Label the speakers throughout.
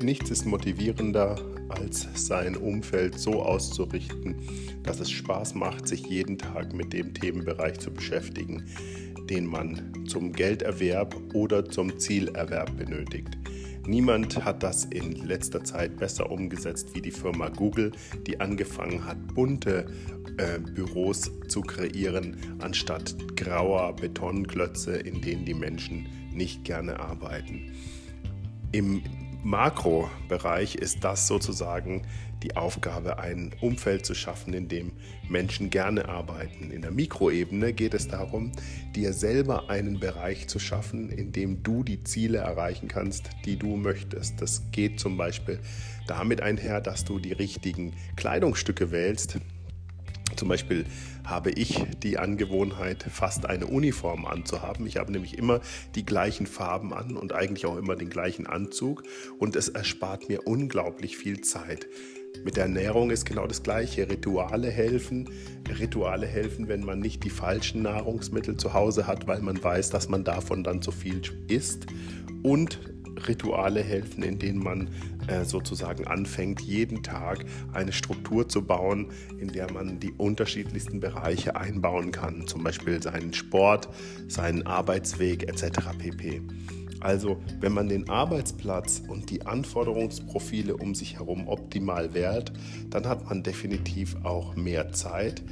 Speaker 1: Nichts ist motivierender, als sein Umfeld so auszurichten, dass es Spaß macht, sich jeden Tag mit dem Themenbereich zu beschäftigen, den man zum Gelderwerb oder zum Zielerwerb benötigt. Niemand hat das in letzter Zeit besser umgesetzt wie die Firma Google, die angefangen hat, bunte äh, Büros zu kreieren, anstatt grauer Betonklötze, in denen die Menschen nicht gerne arbeiten. Im Makrobereich ist das sozusagen die Aufgabe, ein Umfeld zu schaffen, in dem Menschen gerne arbeiten. In der Mikroebene geht es darum, dir selber einen Bereich zu schaffen, in dem du die Ziele erreichen kannst, die du möchtest. Das geht zum Beispiel damit einher, dass du die richtigen Kleidungsstücke wählst, zum Beispiel habe ich die Angewohnheit, fast eine Uniform anzuhaben. Ich habe nämlich immer die gleichen Farben an und eigentlich auch immer den gleichen Anzug und es erspart mir unglaublich viel Zeit. Mit der Ernährung ist genau das Gleiche. Rituale helfen. Rituale helfen, wenn man nicht die falschen Nahrungsmittel zu Hause hat, weil man weiß, dass man davon dann zu viel isst. Und Rituale helfen, in denen man äh, sozusagen anfängt, jeden Tag eine Struktur zu bauen, in der man die unterschiedlichsten Bereiche einbauen kann, zum Beispiel seinen Sport, seinen Arbeitsweg etc. pp. Also, wenn man den Arbeitsplatz und die Anforderungsprofile um sich herum optimal wählt, dann hat man definitiv auch mehr Zeit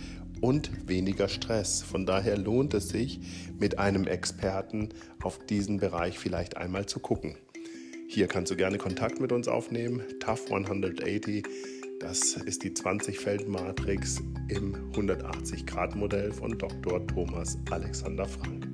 Speaker 1: und weniger Stress. Von daher lohnt es sich, mit einem Experten auf diesen Bereich vielleicht einmal zu gucken. Hier kannst du gerne Kontakt mit uns aufnehmen. TAF 180, das ist die 20-Feld-Matrix im 180-Grad-Modell von Dr. Thomas Alexander Frank.